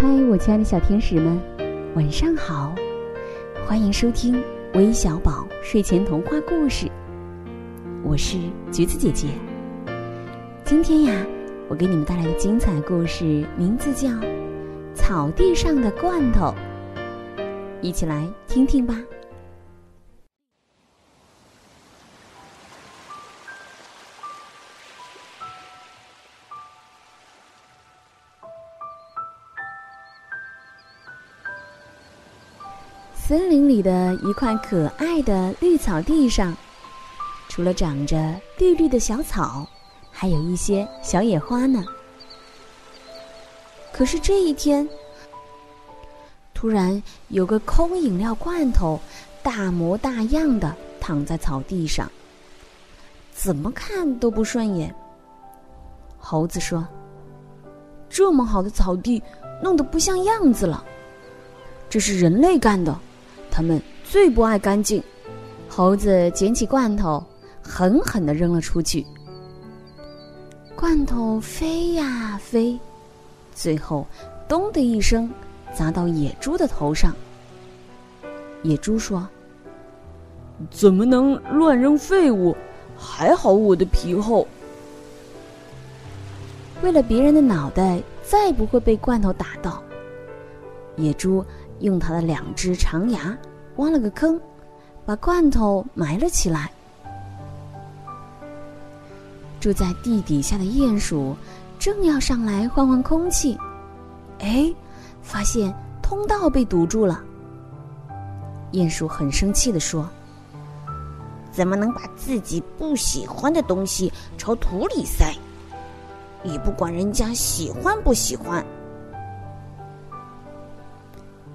嗨，我亲爱的小天使们，晚上好！欢迎收听微小宝睡前童话故事。我是橘子姐姐。今天呀，我给你们带来的精彩故事名字叫《草地上的罐头》，一起来听听吧。森林里的一块可爱的绿草地上，除了长着绿绿的小草，还有一些小野花呢。可是这一天，突然有个空饮料罐头，大模大样的躺在草地上，怎么看都不顺眼。猴子说：“这么好的草地，弄得不像样子了，这是人类干的。”他们最不爱干净。猴子捡起罐头，狠狠的扔了出去。罐头飞呀飞，最后“咚”的一声，砸到野猪的头上。野猪说：“怎么能乱扔废物？还好我的皮厚。”为了别人的脑袋再不会被罐头打到，野猪。用它的两只长牙挖了个坑，把罐头埋了起来。住在地底下的鼹鼠正要上来换换空气，哎，发现通道被堵住了。鼹鼠很生气的说：“怎么能把自己不喜欢的东西朝土里塞？也不管人家喜欢不喜欢。”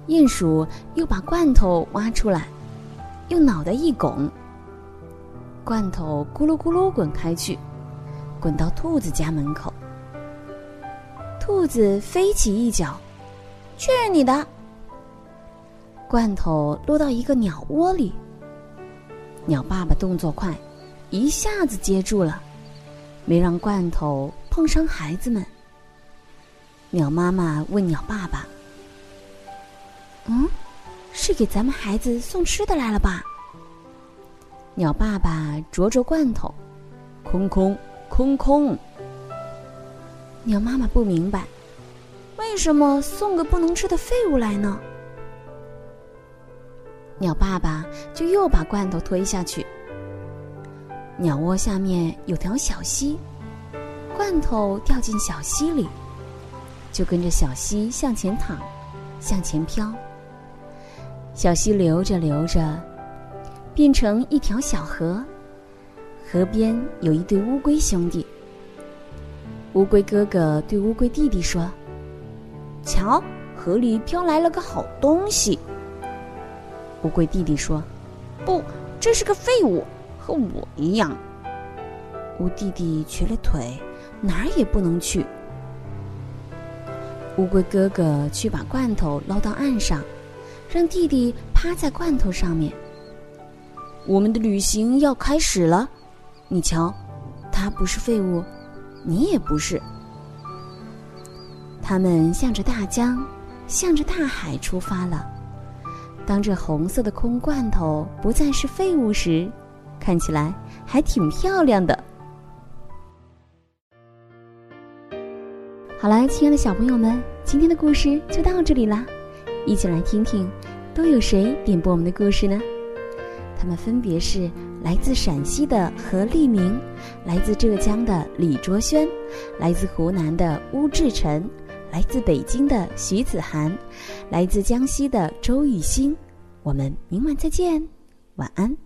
鼹鼠又把罐头挖出来，用脑袋一拱，罐头咕噜咕噜滚开去，滚到兔子家门口。兔子飞起一脚，去你的！罐头落到一个鸟窝里。鸟爸爸动作快，一下子接住了，没让罐头碰伤孩子们。鸟妈妈问鸟爸爸。嗯，是给咱们孩子送吃的来了吧？鸟爸爸啄啄罐头，空空空空。鸟妈妈不明白，为什么送个不能吃的废物来呢？鸟爸爸就又把罐头推下去。鸟窝下面有条小溪，罐头掉进小溪里，就跟着小溪向前淌，向前飘。小溪流着流着，变成一条小河。河边有一对乌龟兄弟。乌龟哥哥对乌龟弟弟说：“瞧，河里飘来了个好东西。”乌龟弟弟说：“不，这是个废物，和我一样。”乌弟弟瘸了腿，哪儿也不能去。乌龟哥哥去把罐头捞到岸上。让弟弟趴在罐头上面。我们的旅行要开始了，你瞧，他不是废物，你也不是。他们向着大江，向着大海出发了。当这红色的空罐头不再是废物时，看起来还挺漂亮的。好了，亲爱的小朋友们，今天的故事就到这里啦。一起来听听，都有谁点播我们的故事呢？他们分别是来自陕西的何立明，来自浙江的李卓轩，来自湖南的邬志晨，来自北京的徐子涵，来自江西的周雨欣。我们明晚再见，晚安。